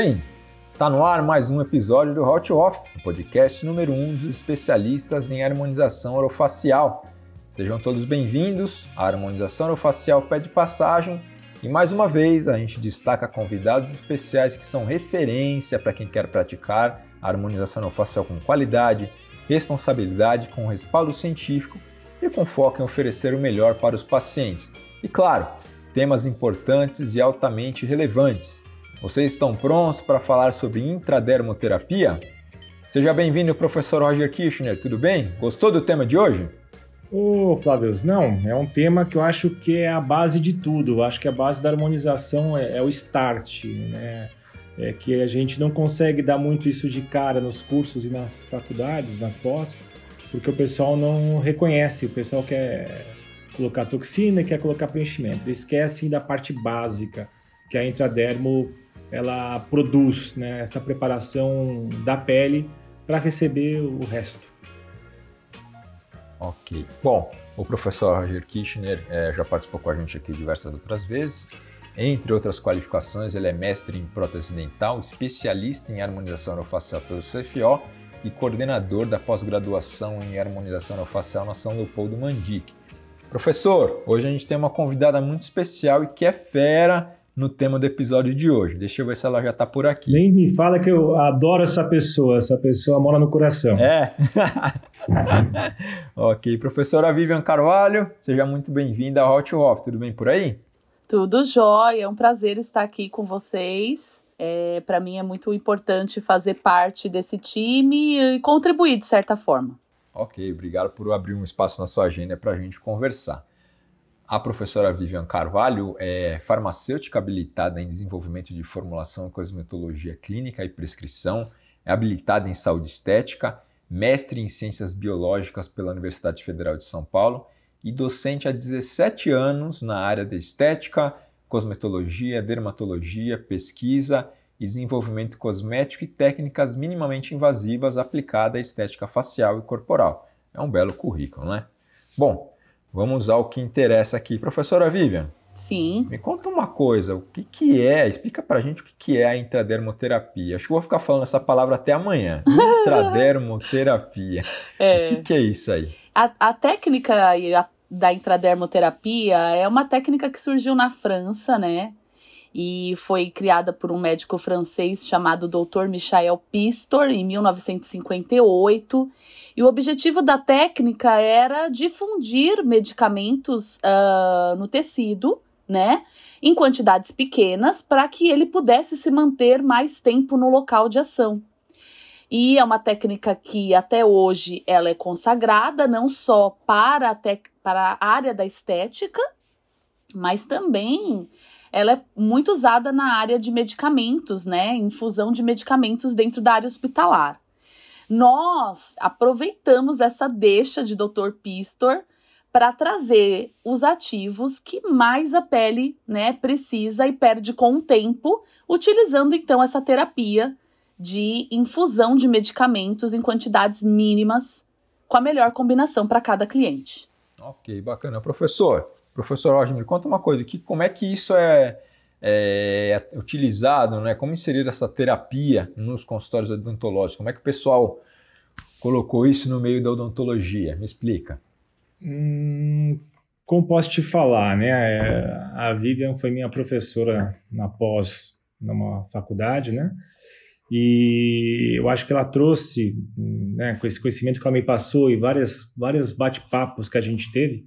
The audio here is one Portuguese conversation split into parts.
bem? Está no ar mais um episódio do Hot Off, o podcast número 1 um dos especialistas em harmonização orofacial. Sejam todos bem-vindos. A harmonização orofacial pede passagem e mais uma vez a gente destaca convidados especiais que são referência para quem quer praticar a harmonização orofacial com qualidade, responsabilidade, com respaldo científico e com foco em oferecer o melhor para os pacientes. E claro, temas importantes e altamente relevantes. Vocês estão prontos para falar sobre intradermoterapia? Seja bem-vindo, professor Roger Kirchner, tudo bem? Gostou do tema de hoje? Ô, Flávio, não, é um tema que eu acho que é a base de tudo. Eu acho que a base da harmonização é, é o start, né? É que a gente não consegue dar muito isso de cara nos cursos e nas faculdades, nas pós, porque o pessoal não reconhece, o pessoal quer colocar toxina quer colocar preenchimento. Esquecem da parte básica, que a intradermo ela produz né, essa preparação da pele para receber o resto. Ok. Bom, o professor Roger Kirchner é, já participou com a gente aqui diversas outras vezes. Entre outras qualificações, ele é mestre em prótese dental, especialista em harmonização orofacial pelo CFO e coordenador da pós-graduação em harmonização orofacial na São Leopoldo Mandic. Professor, hoje a gente tem uma convidada muito especial e que é fera no tema do episódio de hoje. Deixa eu ver se ela já está por aqui. Nem me fala que eu adoro essa pessoa, essa pessoa mora no coração. É. ok, professora Vivian Carvalho, seja muito bem-vinda ao Hot Off, tudo bem por aí? Tudo jóia, é um prazer estar aqui com vocês. É, Para mim é muito importante fazer parte desse time e contribuir de certa forma. Ok, obrigado por abrir um espaço na sua agenda para a gente conversar. A professora Vivian Carvalho é farmacêutica habilitada em desenvolvimento de formulação e cosmetologia clínica e prescrição, é habilitada em saúde estética, mestre em ciências biológicas pela Universidade Federal de São Paulo e docente há 17 anos na área de estética, cosmetologia, dermatologia, pesquisa e desenvolvimento cosmético e técnicas minimamente invasivas aplicada à estética facial e corporal. É um belo currículo, né? Bom, Vamos ao que interessa aqui. Professora Vivian. Sim. Me conta uma coisa, o que, que é, explica pra gente o que, que é a intradermoterapia. Acho que vou ficar falando essa palavra até amanhã. Intradermoterapia. É. O que, que é isso aí? A, a técnica da intradermoterapia é uma técnica que surgiu na França, né? E foi criada por um médico francês chamado Dr. Michael Pistor em 1958. E o objetivo da técnica era difundir medicamentos uh, no tecido, né, em quantidades pequenas, para que ele pudesse se manter mais tempo no local de ação. E é uma técnica que até hoje ela é consagrada não só para a, para a área da estética, mas também ela é muito usada na área de medicamentos, né? Infusão de medicamentos dentro da área hospitalar. Nós aproveitamos essa deixa de Dr. Pistor para trazer os ativos que mais a pele né, precisa e perde com o tempo, utilizando então essa terapia de infusão de medicamentos em quantidades mínimas, com a melhor combinação para cada cliente. Ok, bacana. Professor, Professor Roger, me conta uma coisa, que, como é que isso é, é, é utilizado, né? como inserir essa terapia nos consultórios odontológicos? Como é que o pessoal colocou isso no meio da odontologia? Me explica. Hum, como posso te falar, né? A Vivian foi minha professora na pós, numa faculdade, né? E eu acho que ela trouxe, né, com esse conhecimento que ela me passou e várias, vários bate-papos que a gente teve,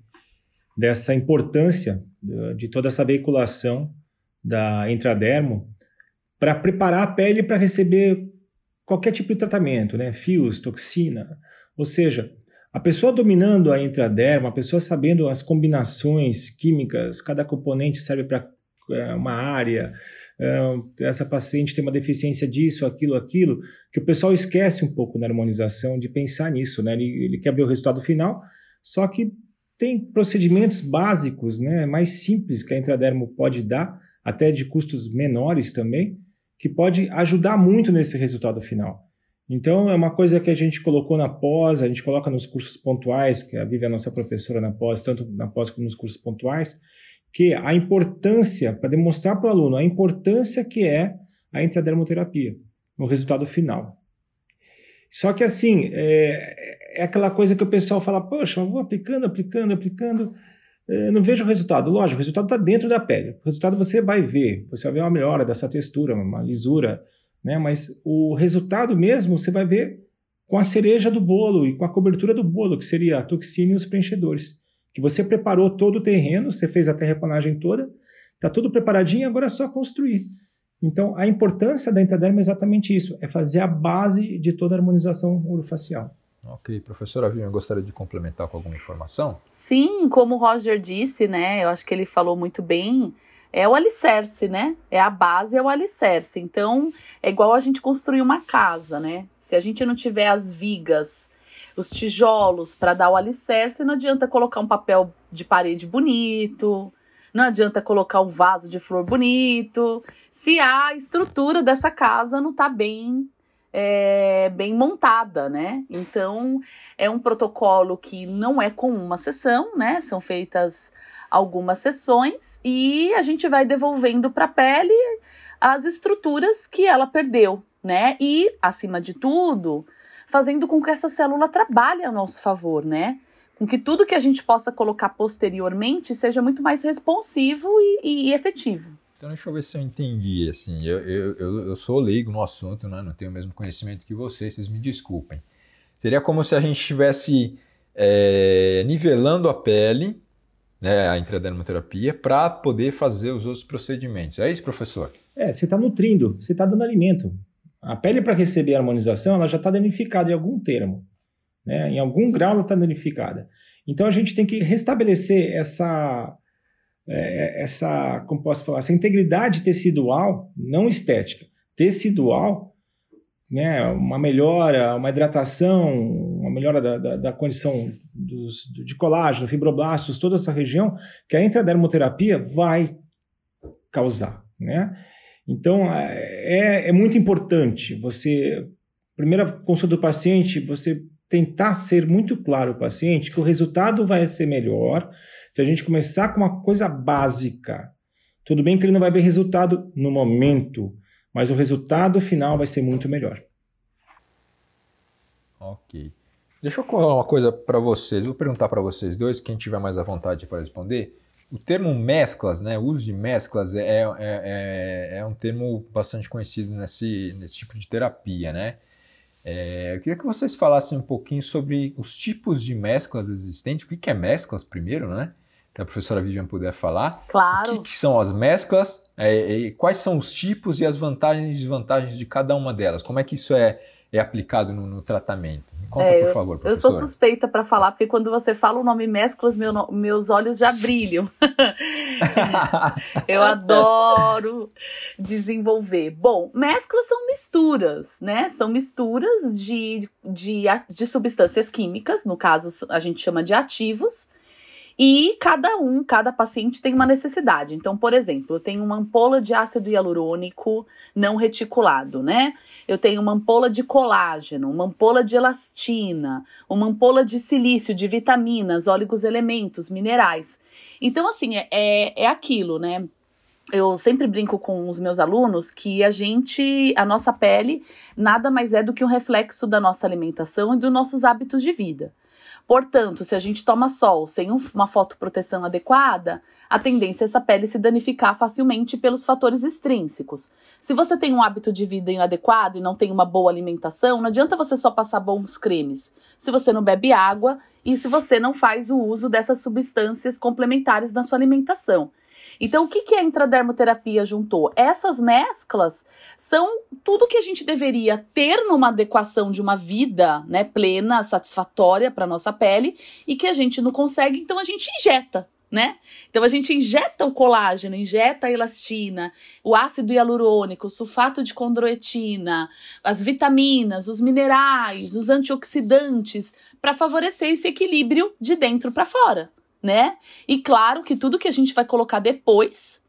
dessa importância de toda essa veiculação da intradermo para preparar a pele para receber qualquer tipo de tratamento, né? Fios, toxina, ou seja, a pessoa dominando a intradermo, a pessoa sabendo as combinações químicas, cada componente serve para é, uma área, é, essa paciente tem uma deficiência disso, aquilo, aquilo, que o pessoal esquece um pouco na harmonização de pensar nisso, né? Ele, ele quer ver o resultado final, só que tem procedimentos básicos, né, mais simples que a intradermo pode dar, até de custos menores também, que pode ajudar muito nesse resultado final. Então, é uma coisa que a gente colocou na pós, a gente coloca nos cursos pontuais, que a Vivi é a nossa professora na pós, tanto na pós como nos cursos pontuais, que a importância, para demonstrar para o aluno a importância que é a intradermoterapia, no resultado final. Só que assim, é, é aquela coisa que o pessoal fala, poxa, eu vou aplicando, aplicando, aplicando, é, não vejo o resultado. Lógico, o resultado está dentro da pele. O resultado você vai ver, você vai ver uma melhora dessa textura, uma lisura, né? Mas o resultado mesmo você vai ver com a cereja do bolo e com a cobertura do bolo, que seria a toxina e os preenchedores. Que você preparou todo o terreno, você fez a terraplanagem toda, está tudo preparadinho, agora é só construir. Então, a importância da intraderma é exatamente isso, é fazer a base de toda a harmonização orofacial. Ok, professora Vivian, gostaria de complementar com alguma informação? Sim, como o Roger disse, né, eu acho que ele falou muito bem, é o alicerce, né? É a base, é o alicerce. Então, é igual a gente construir uma casa, né? Se a gente não tiver as vigas, os tijolos para dar o alicerce, não adianta colocar um papel de parede bonito, não adianta colocar um vaso de flor bonito, se a estrutura dessa casa não está bem é, bem montada, né? Então é um protocolo que não é com uma sessão, né? São feitas algumas sessões e a gente vai devolvendo para a pele as estruturas que ela perdeu, né? E, acima de tudo, fazendo com que essa célula trabalhe a nosso favor, né? Com que tudo que a gente possa colocar posteriormente seja muito mais responsivo e, e efetivo. Então, deixa eu ver se eu entendi. Assim, eu, eu, eu sou leigo no assunto, né? não tenho o mesmo conhecimento que vocês, vocês me desculpem. Seria como se a gente estivesse é, nivelando a pele né, a intradermoterapia, para poder fazer os outros procedimentos. É isso, professor? É, você está nutrindo, você está dando alimento. A pele, para receber a harmonização, ela já está danificada em algum termo. Né? Em algum grau ela está danificada. Então a gente tem que restabelecer essa, é, essa, como posso falar, essa integridade tecidual, não estética, tecidual, né? uma melhora, uma hidratação, uma melhora da, da, da condição dos, de colágeno, fibroblastos, toda essa região, que a intradermoterapia vai causar, né? Então, é, é muito importante você, primeira consulta do paciente, você tentar ser muito claro ao paciente que o resultado vai ser melhor se a gente começar com uma coisa básica. Tudo bem que ele não vai ver resultado no momento, mas o resultado final vai ser muito melhor. Ok. Deixa eu falar uma coisa para vocês. Vou perguntar para vocês dois, quem tiver mais à vontade para responder. O termo mesclas, né, o uso de mesclas é, é, é, é um termo bastante conhecido nesse, nesse tipo de terapia, né? É, eu queria que vocês falassem um pouquinho sobre os tipos de mesclas existentes. O que é mesclas primeiro, né? Que a professora Vivian puder falar. Claro. O que, que são as mesclas? É, quais são os tipos e as vantagens e desvantagens de cada uma delas? Como é que isso é, é aplicado no, no tratamento? Conta, é, por favor, professor. Eu sou suspeita para falar, porque quando você fala o nome mesclas, meu, meus olhos já brilham. eu adoro desenvolver. Bom, mesclas são misturas, né? São misturas de, de, de substâncias químicas, no caso a gente chama de ativos, e cada um, cada paciente tem uma necessidade. Então, por exemplo, eu tenho uma ampola de ácido hialurônico não reticulado, né? Eu tenho uma ampola de colágeno, uma ampola de elastina, uma ampola de silício, de vitaminas, óleos elementos, minerais. Então, assim, é, é, é aquilo, né? Eu sempre brinco com os meus alunos que a gente, a nossa pele, nada mais é do que um reflexo da nossa alimentação e dos nossos hábitos de vida. Portanto, se a gente toma sol sem uma fotoproteção adequada, a tendência é essa pele se danificar facilmente pelos fatores extrínsecos. Se você tem um hábito de vida inadequado e não tem uma boa alimentação, não adianta você só passar bons cremes. Se você não bebe água e se você não faz o uso dessas substâncias complementares na sua alimentação. Então, o que, que a intradermoterapia juntou? Essas mesclas são tudo que a gente deveria ter numa adequação de uma vida né, plena, satisfatória para nossa pele e que a gente não consegue, então a gente injeta. Né? Então a gente injeta o colágeno, injeta a elastina, o ácido hialurônico, o sulfato de condroitina, as vitaminas, os minerais, os antioxidantes para favorecer esse equilíbrio de dentro para fora né? E claro que tudo que a gente vai colocar depois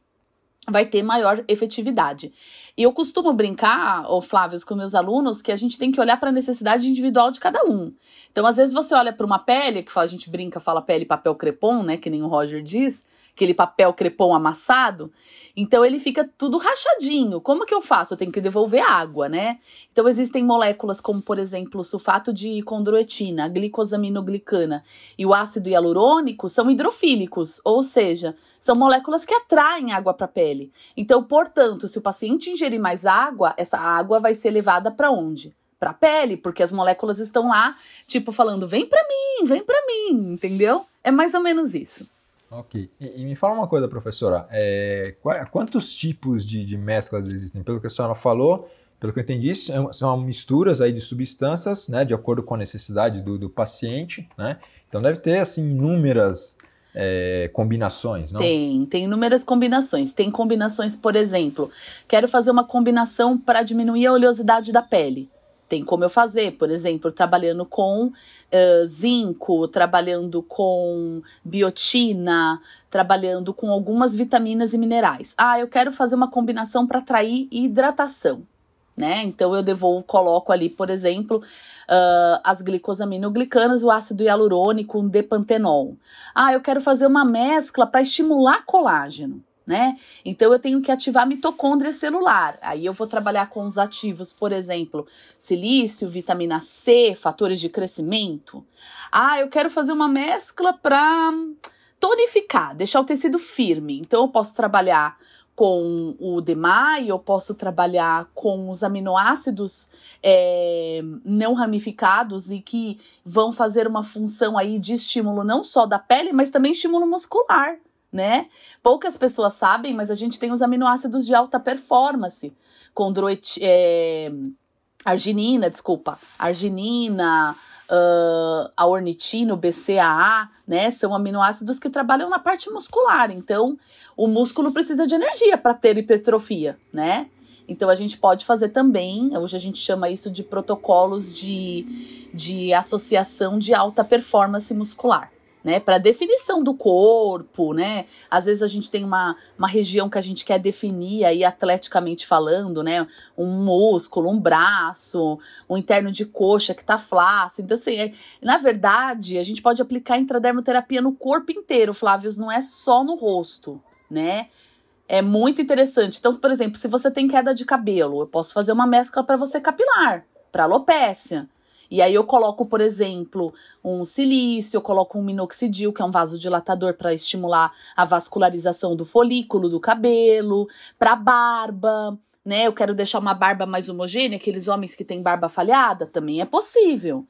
vai ter maior efetividade. E eu costumo brincar, ô Flávio, com meus alunos, que a gente tem que olhar para a necessidade individual de cada um. Então, às vezes você olha para uma pele, que a gente brinca, fala pele papel crepom, né, que nem o Roger diz, aquele papel crepom amassado. Então ele fica tudo rachadinho. Como que eu faço? Eu tenho que devolver água, né? Então existem moléculas como, por exemplo, o sulfato de condroitina, a glicosaminoglicana e o ácido hialurônico são hidrofílicos, ou seja, são moléculas que atraem água para a pele. Então, portanto, se o paciente ingerir mais água, essa água vai ser levada para onde? Para a pele, porque as moléculas estão lá, tipo falando: "Vem para mim, vem para mim", entendeu? É mais ou menos isso. Ok. E, e, me fala uma coisa, professora. É, quantos tipos de, de, mesclas existem? Pelo que a senhora falou, pelo que eu entendi, são misturas aí de substâncias, né, de acordo com a necessidade do, do paciente, né? Então deve ter assim inúmeras é, combinações, não? Tem, tem inúmeras combinações. Tem combinações, por exemplo, quero fazer uma combinação para diminuir a oleosidade da pele tem como eu fazer, por exemplo, trabalhando com uh, zinco, trabalhando com biotina, trabalhando com algumas vitaminas e minerais. Ah, eu quero fazer uma combinação para atrair hidratação. Né? Então eu devolvo, coloco ali, por exemplo, uh, as glicosaminoglicanas, o ácido hialurônico, um depantenol. Ah, eu quero fazer uma mescla para estimular colágeno né? Então eu tenho que ativar a mitocôndria celular. Aí eu vou trabalhar com os ativos, por exemplo, silício, vitamina C, fatores de crescimento. Ah, eu quero fazer uma mescla para tonificar, deixar o tecido firme. Então eu posso trabalhar com o DMAI, eu posso trabalhar com os aminoácidos é, não ramificados e que vão fazer uma função aí de estímulo não só da pele, mas também estímulo muscular né? Poucas pessoas sabem, mas a gente tem os aminoácidos de alta performance, condroit, é, arginina, desculpa, arginina, uh, a ornitina, o BCAA, né? São aminoácidos que trabalham na parte muscular. Então, o músculo precisa de energia para ter hipertrofia, né? Então a gente pode fazer também, hoje a gente chama isso de protocolos de, de associação de alta performance muscular né, para definição do corpo, né? Às vezes a gente tem uma, uma região que a gente quer definir aí atleticamente falando, né? Um músculo, um braço, um interno de coxa que tá flácido. Então, assim, é, na verdade, a gente pode aplicar intradermoterapia no corpo inteiro, Flávios, não é só no rosto, né? É muito interessante. Então, por exemplo, se você tem queda de cabelo, eu posso fazer uma mescla para você capilar, para alopécia. E aí eu coloco, por exemplo, um silício, eu coloco um minoxidil, que é um vasodilatador para estimular a vascularização do folículo do cabelo, para barba, né? Eu quero deixar uma barba mais homogênea, aqueles homens que têm barba falhada, também é possível.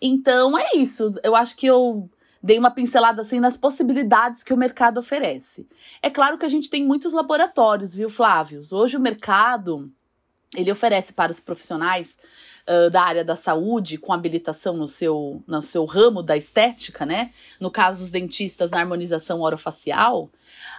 Então é isso. Eu acho que eu dei uma pincelada assim nas possibilidades que o mercado oferece. É claro que a gente tem muitos laboratórios, viu, Flávios? Hoje o mercado ele oferece para os profissionais da área da saúde com habilitação no seu, no seu ramo da estética, né? No caso, os dentistas na harmonização orofacial,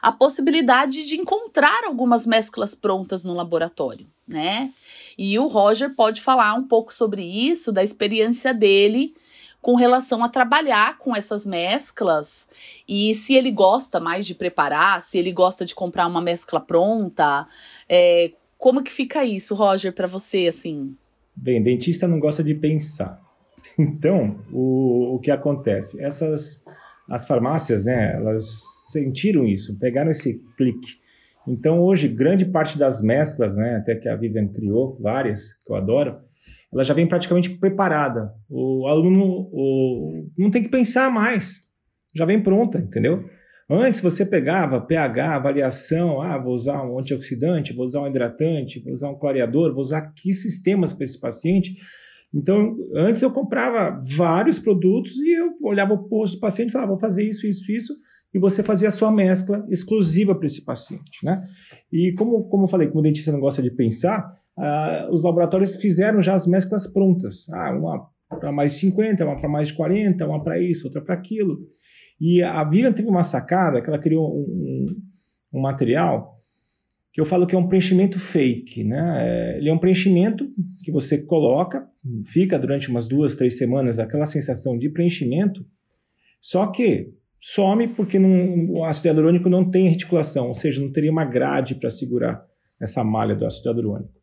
a possibilidade de encontrar algumas mesclas prontas no laboratório, né? E o Roger pode falar um pouco sobre isso, da experiência dele com relação a trabalhar com essas mesclas e se ele gosta mais de preparar, se ele gosta de comprar uma mescla pronta, é, como que fica isso, Roger, para você, assim? Bem, dentista não gosta de pensar. Então, o, o que acontece? Essas, as farmácias, né, elas sentiram isso, pegaram esse clique. Então, hoje, grande parte das mesclas, né, até que a Vivian criou, várias, que eu adoro, ela já vem praticamente preparada. O aluno o, não tem que pensar mais, já vem pronta, entendeu? Antes você pegava pH, avaliação, ah, vou usar um antioxidante, vou usar um hidratante, vou usar um clareador, vou usar que sistemas para esse paciente. Então, antes eu comprava vários produtos e eu olhava o posto do paciente e falava, vou fazer isso, isso, isso, e você fazia a sua mescla exclusiva para esse paciente, né? E como, como eu falei, como o dentista não gosta de pensar, ah, os laboratórios fizeram já as mesclas prontas. Ah, uma para mais de 50, uma para mais de 40, uma para isso, outra para aquilo. E a Vivian teve uma sacada que ela criou um, um, material que eu falo que é um preenchimento fake, né? Ele é um preenchimento que você coloca, fica durante umas duas, três semanas aquela sensação de preenchimento, só que some porque não, o ácido hialurônico não tem reticulação, ou seja, não teria uma grade para segurar essa malha do ácido hialurônico.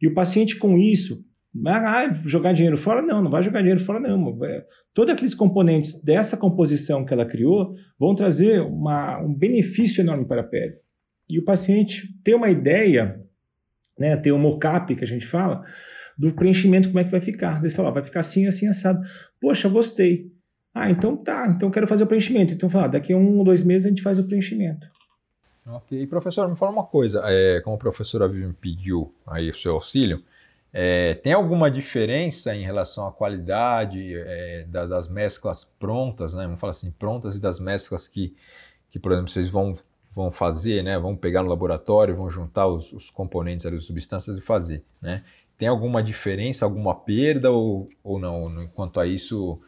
E o paciente com isso Ah, jogar dinheiro fora? Não, não vai jogar dinheiro fora, não. Todos aqueles componentes dessa composição que ela criou vão trazer uma, um benefício enorme para a pele. E o paciente ter uma ideia, né, ter um mock-up que a gente fala, do preenchimento, como é que vai ficar. Daí você fala, vai ficar assim, assim, assado. Poxa, gostei. Ah, então tá, então quero fazer o preenchimento. Então fala, daqui a um ou dois meses a gente faz o preenchimento. Ok, professor, me fala uma coisa, é, como a professora Vivi me pediu aí o seu auxílio, é, tem alguma diferença em relação à qualidade é, das, das mesclas prontas, né? Vamos falar assim, prontas e das mesclas que, que por exemplo, vocês vão, vão fazer, né? Vão pegar no laboratório, vão juntar os, os componentes, as substâncias e fazer, né? Tem alguma diferença, alguma perda ou, ou não? Quanto a isso,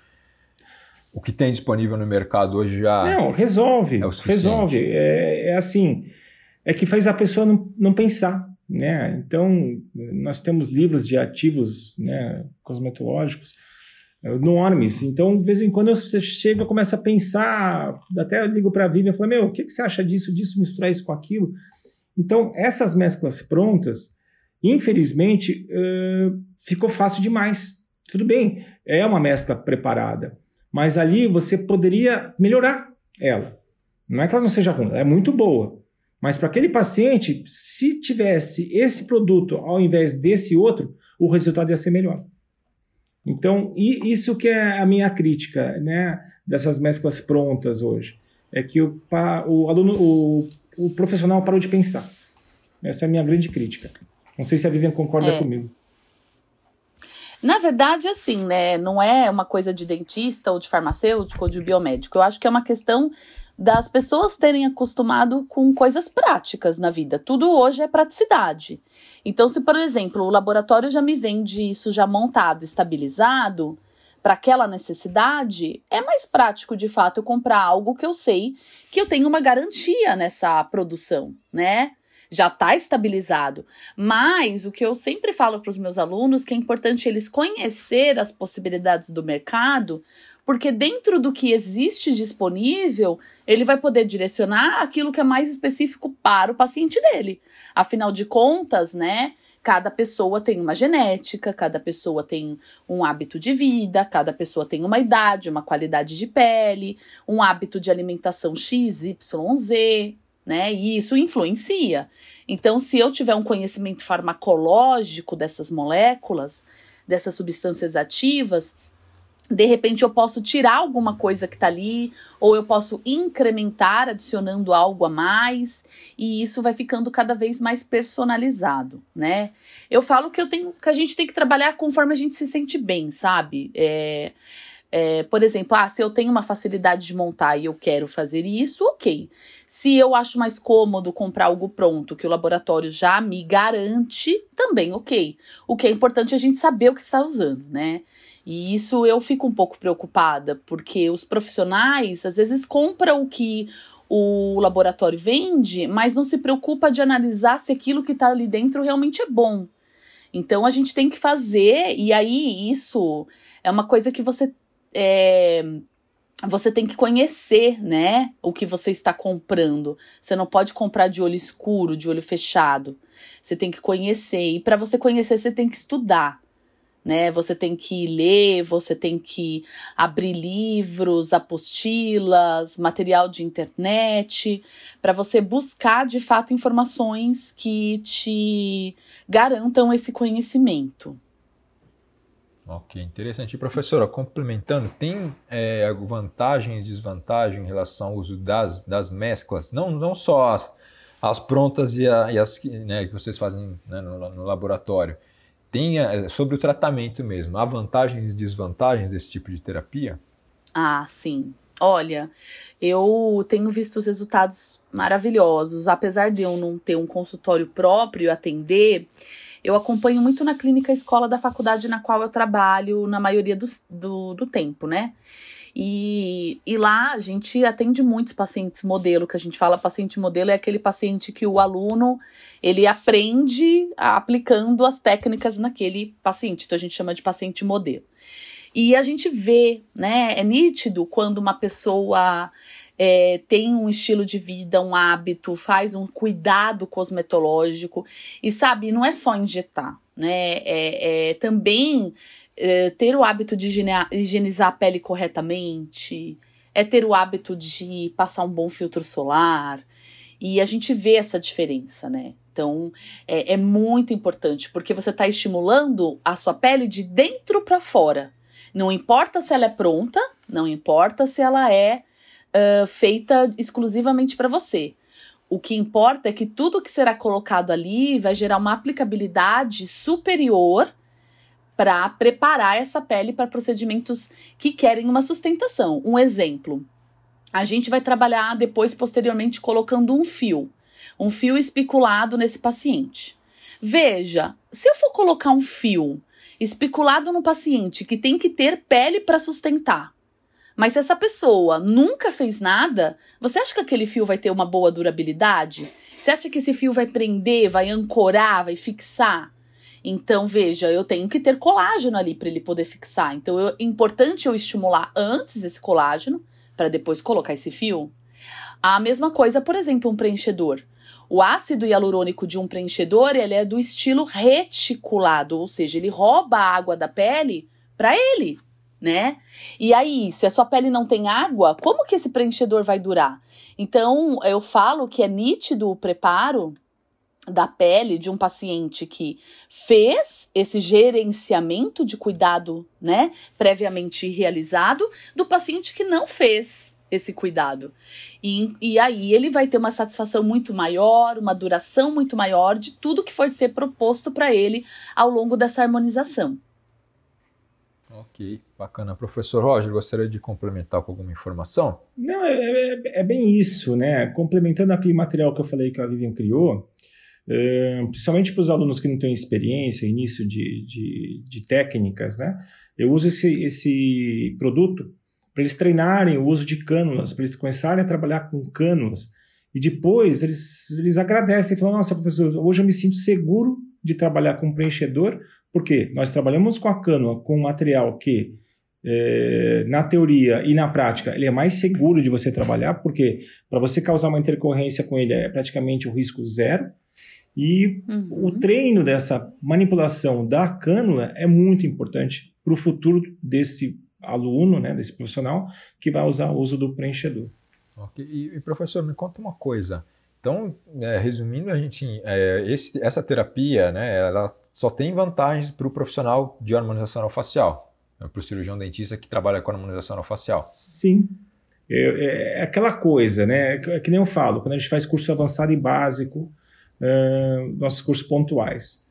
o que tem disponível no mercado hoje já. Não, resolve. É o resolve. É, é, assim, é que faz a pessoa não, não pensar. Né? Então, nós temos livros de ativos né, cosmetológicos é, enormes. Então, de vez em quando você chega começa a pensar, até ligo para a Vivian e falo, meu, o que, que você acha disso, disso, misturar isso com aquilo? Então, essas mesclas prontas, infelizmente, uh, ficou fácil demais. Tudo bem, é uma mescla preparada, mas ali você poderia melhorar ela. Não é que ela não seja ruim, ela é muito boa. Mas para aquele paciente, se tivesse esse produto ao invés desse outro, o resultado ia ser melhor. Então, isso que é a minha crítica, né, dessas mesclas prontas hoje, é que o, o aluno, o, o profissional parou de pensar. Essa é a minha grande crítica. Não sei se a Vivian concorda é. comigo. Na verdade, assim, né? Não é uma coisa de dentista ou de farmacêutico ou de biomédico. Eu acho que é uma questão das pessoas terem acostumado com coisas práticas na vida. Tudo hoje é praticidade. Então, se, por exemplo, o laboratório já me vende isso já montado, estabilizado, para aquela necessidade, é mais prático de fato eu comprar algo que eu sei que eu tenho uma garantia nessa produção, né? já está estabilizado. Mas o que eu sempre falo para os meus alunos que é importante eles conhecer as possibilidades do mercado, porque dentro do que existe disponível, ele vai poder direcionar aquilo que é mais específico para o paciente dele. Afinal de contas, né? Cada pessoa tem uma genética, cada pessoa tem um hábito de vida, cada pessoa tem uma idade, uma qualidade de pele, um hábito de alimentação X, Y, Z, né? E isso influencia. Então, se eu tiver um conhecimento farmacológico dessas moléculas, dessas substâncias ativas, de repente eu posso tirar alguma coisa que está ali, ou eu posso incrementar adicionando algo a mais, e isso vai ficando cada vez mais personalizado, né? Eu falo que eu tenho que a gente tem que trabalhar conforme a gente se sente bem, sabe? É, é, por exemplo, ah, se eu tenho uma facilidade de montar e eu quero fazer isso, ok. Se eu acho mais cômodo comprar algo pronto que o laboratório já me garante, também ok. O que é importante é a gente saber o que está usando, né? E isso eu fico um pouco preocupada, porque os profissionais às vezes compram o que o laboratório vende, mas não se preocupa de analisar se aquilo que está ali dentro realmente é bom. Então a gente tem que fazer, e aí isso é uma coisa que você é, você tem que conhecer, né, o que você está comprando. Você não pode comprar de olho escuro, de olho fechado. Você tem que conhecer. E para você conhecer, você tem que estudar. Né? Você tem que ler, você tem que abrir livros, apostilas, material de internet, para você buscar de fato informações que te garantam esse conhecimento. Ok, interessante. E professora, complementando, tem é, vantagem e desvantagem em relação ao uso das, das mesclas? Não, não só as, as prontas e, a, e as né, que vocês fazem né, no, no, laboratório. É, sobre o tratamento mesmo. Há vantagens e desvantagens desse tipo de terapia? Ah, sim. Olha, eu tenho visto os resultados maravilhosos. Apesar de eu não ter um consultório próprio atender, eu acompanho muito na clínica escola da faculdade na qual eu trabalho na maioria do, do, do tempo, né? E, e lá a gente atende muitos pacientes modelo, que a gente fala paciente modelo é aquele paciente que o aluno ele aprende aplicando as técnicas naquele paciente, então a gente chama de paciente modelo. E a gente vê, né, é nítido quando uma pessoa é, tem um estilo de vida, um hábito, faz um cuidado cosmetológico. E sabe, não é só injetar. né? É, é também é, ter o hábito de higienizar a pele corretamente, é ter o hábito de passar um bom filtro solar. E a gente vê essa diferença, né? Então, é, é muito importante, porque você está estimulando a sua pele de dentro para fora. Não importa se ela é pronta, não importa se ela é uh, feita exclusivamente para você. O que importa é que tudo que será colocado ali vai gerar uma aplicabilidade superior para preparar essa pele para procedimentos que querem uma sustentação. Um exemplo: a gente vai trabalhar depois, posteriormente, colocando um fio, um fio espiculado nesse paciente. Veja, se eu for colocar um fio espiculado no paciente que tem que ter pele para sustentar, mas se essa pessoa nunca fez nada, você acha que aquele fio vai ter uma boa durabilidade? Você acha que esse fio vai prender, vai ancorar, vai fixar? Então, veja, eu tenho que ter colágeno ali para ele poder fixar. Então, é importante eu estimular antes esse colágeno para depois colocar esse fio. A mesma coisa, por exemplo, um preenchedor. O ácido hialurônico de um preenchedor, ele é do estilo reticulado, ou seja, ele rouba a água da pele para ele né? E aí, se a sua pele não tem água, como que esse preenchedor vai durar? Então, eu falo que é nítido o preparo da pele de um paciente que fez esse gerenciamento de cuidado, né, previamente realizado, do paciente que não fez esse cuidado. E, e aí ele vai ter uma satisfação muito maior, uma duração muito maior de tudo que for ser proposto para ele ao longo dessa harmonização. Ok, bacana. Professor Roger, gostaria de complementar com alguma informação? Não, é, é, é, bem isso, né? Complementando aquele material que eu falei que a Vivian criou, é, principalmente para os alunos que não têm experiência, início de, de, de técnicas, né? Eu uso esse, esse produto para eles treinarem o uso de cânulas, para eles começarem a trabalhar com cânulas. E depois eles, eles agradecem e falam: Nossa, professor, hoje eu me sinto seguro de trabalhar com preenchedor, porque nós trabalhamos com a cânula com um material que, é, na teoria e na prática, ele é mais seguro de você trabalhar, porque para você causar uma intercorrência com ele é praticamente o risco zero. E uhum. o treino dessa manipulação da cânula é muito importante para o futuro desse aluno, né, desse profissional, que vai usar o uso do preenchedor. Okay. E, e, professor, me conta uma coisa. Então, é, resumindo, a gente, é, esse, essa terapia, né, ela só tem vantagens para o profissional de harmonização facial, né, para o cirurgião dentista que trabalha com harmonização facial. Sim. É, é, é, aquela coisa, né? É que nem eu falo, quando a gente faz curso avançado e básico, nossos cursos pontuais.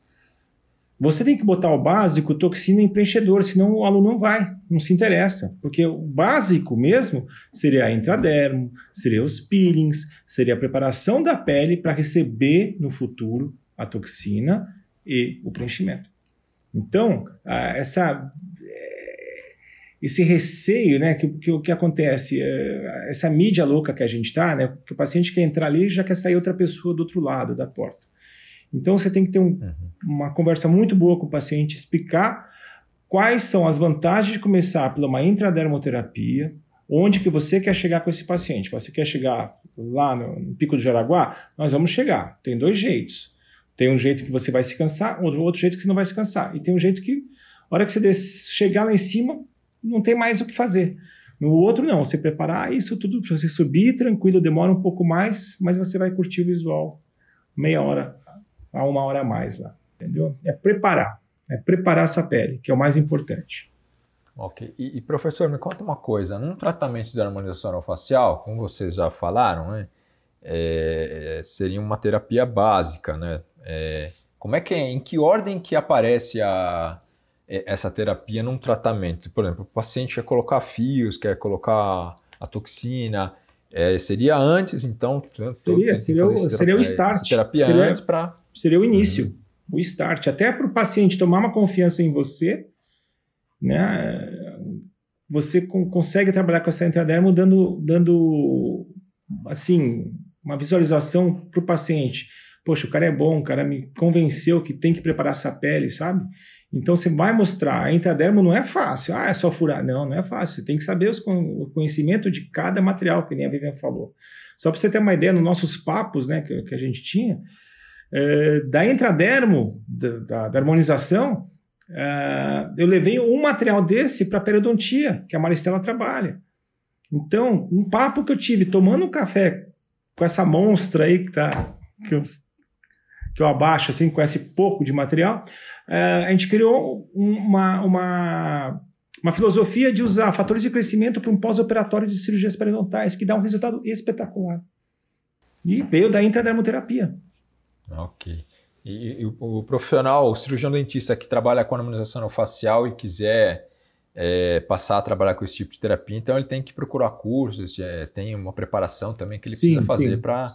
Você tem que botar o básico, toxina em preenchedor, senão o aluno não vai, não se interessa. Porque o básico mesmo seria a intradermo, seria os peelings, seria a preparação da pele para receber no futuro a toxina e o preenchimento. Então, essa, esse receio, né, que, que o que acontece, é, essa mídia louca que a gente está, né, que o paciente quer entrar ali e já quer sair outra pessoa do outro lado da porta. Então você tem que ter um, uhum. uma conversa muito boa com o paciente, explicar quais são as vantagens de começar pela uma intradermoterapia, onde que você quer chegar com esse paciente. Você quer chegar lá no, no Pico do Jaraguá? Nós vamos chegar. Tem dois jeitos. Tem um jeito que você vai se cansar, outro, outro jeito que você não vai se cansar. E tem um jeito que, a hora que você chegar lá em cima, não tem mais o que fazer. No outro, não. Você preparar isso tudo para você subir tranquilo, demora um pouco mais, mas você vai curtir o visual meia hora a uma hora a mais lá, entendeu? É preparar, é preparar essa pele, que é o mais importante. Ok. E, e professor, me conta uma coisa. Num tratamento de harmonização facial, como vocês já falaram, né, é, seria uma terapia básica, né? É, como é que é, em que ordem que aparece a, essa terapia num tratamento? Por exemplo, o paciente quer colocar fios, quer colocar a toxina, é, seria antes, então? Seria, seria, o, seria o start. Terapia seria, antes para seria o início, uhum. o start. Até para o paciente tomar uma confiança em você, né? Você consegue trabalhar com essa intradermo dando, dando assim, uma visualização para o paciente. Poxa, o cara é bom, o cara me convenceu que tem que preparar essa pele, sabe? Então você vai mostrar. A intradermo não é fácil. Ah, é só furar. Não, não é fácil. Você tem que saber os, o conhecimento de cada material, que nem a Vivian falou. Só para você ter uma ideia, nos nossos papos né, que, que a gente tinha, é, da intradermo, da, da, da harmonização, é, eu levei um material desse para a periodontia, que a Maristela trabalha. Então, um papo que eu tive tomando um café com essa monstra aí que, tá, que, eu, que eu abaixo, assim, esse pouco de material, é, a gente criou uma, uma, uma filosofia de usar fatores de crescimento para um pós-operatório de cirurgias periodontais, que dá um resultado espetacular. E veio da intradermoterapia. Ok. E, e, o profissional, o cirurgião dentista que trabalha com harmonização facial e quiser é, passar a trabalhar com esse tipo de terapia, então ele tem que procurar cursos, é, tem uma preparação também que ele sim, precisa fazer para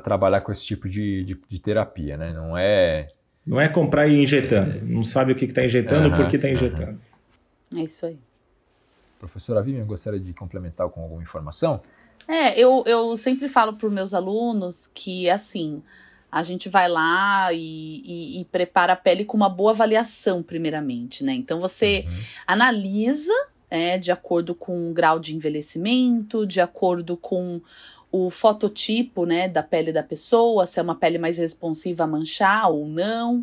trabalhar com esse tipo de, de, de, terapia, né? Não é. Não é comprar e ir injetando. É... Não sabe o que está injetando, uh -huh, por que está injetando. Uh -huh. É isso aí. Professora Vivian, gostaria de complementar com alguma informação? É, eu, eu sempre falo para os meus alunos que, assim, a gente vai lá e, e, e, prepara a pele com uma boa avaliação, primeiramente, né? Então você uhum. analisa é, de acordo com o grau de envelhecimento, de acordo com o fototipo né, da pele da pessoa, se é uma pele mais responsiva a manchar ou não.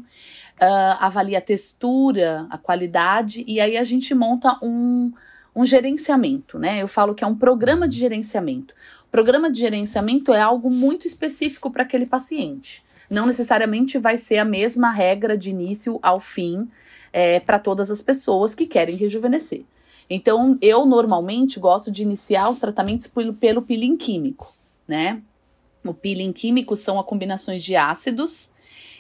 Uh, avalia a textura, a qualidade, e aí a gente monta um, um gerenciamento, né? Eu falo que é um programa de gerenciamento. O programa de gerenciamento é algo muito específico para aquele paciente. Não necessariamente vai ser a mesma regra de início ao fim é, para todas as pessoas que querem rejuvenescer. Então, eu normalmente gosto de iniciar os tratamentos pelo, pelo peeling químico, né? O peeling químico são a combinações de ácidos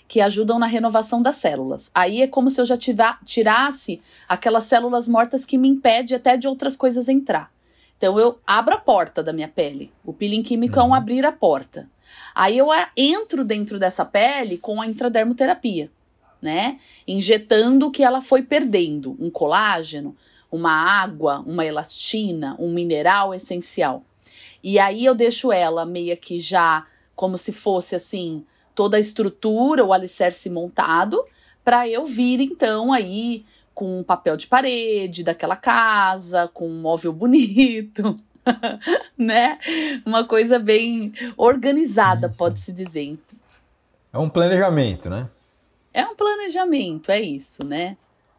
que ajudam na renovação das células. Aí é como se eu já tiver, tirasse aquelas células mortas que me impede até de outras coisas entrar. Então eu abro a porta da minha pele. O peeling químico uhum. é um uhum. abrir a porta. Aí eu entro dentro dessa pele com a intradermoterapia, né? Injetando o que ela foi perdendo, um colágeno, uma água, uma elastina, um mineral essencial. E aí eu deixo ela meio que já como se fosse assim toda a estrutura, o alicerce montado, para eu vir então aí com um papel de parede daquela casa, com um móvel bonito, né? Uma coisa bem organizada, pode-se dizer. É um planejamento, né? É um planejamento, é isso, né?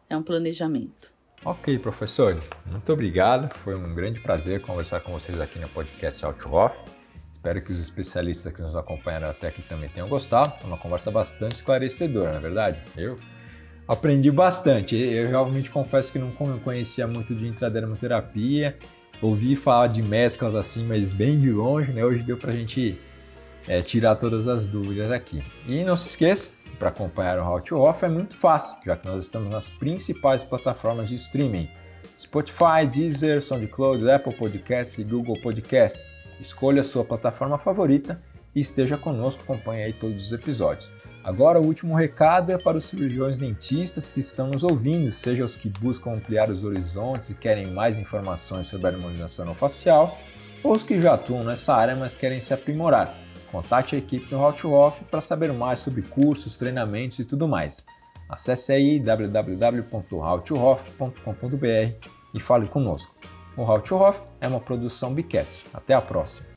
É um planejamento. Ok, professores. Muito obrigado. Foi um grande prazer conversar com vocês aqui no podcast Althoff. Espero que os especialistas que nos acompanharam até aqui também tenham gostado. Uma conversa bastante esclarecedora, na é verdade. Eu aprendi bastante. Eu realmente confesso que não conhecia muito de intradermoterapia. Ouvi falar de mesclas assim, mas bem de longe, né? Hoje deu pra gente é, tirar todas as dúvidas aqui. E não se esqueça, para acompanhar o How to Off é muito fácil, já que nós estamos nas principais plataformas de streaming. Spotify, Deezer, SoundCloud, Apple Podcasts e Google Podcasts. Escolha a sua plataforma favorita e esteja conosco, acompanhe aí todos os episódios. Agora, o último recado é para os cirurgiões dentistas que estão nos ouvindo, seja os que buscam ampliar os horizontes e querem mais informações sobre a harmonização facial, ou os que já atuam nessa área, mas querem se aprimorar. Contate a equipe do How to Off para saber mais sobre cursos, treinamentos e tudo mais. Acesse aí www.howtooff.com.br e fale conosco. O How to Off é uma produção Bicast. Até a próxima!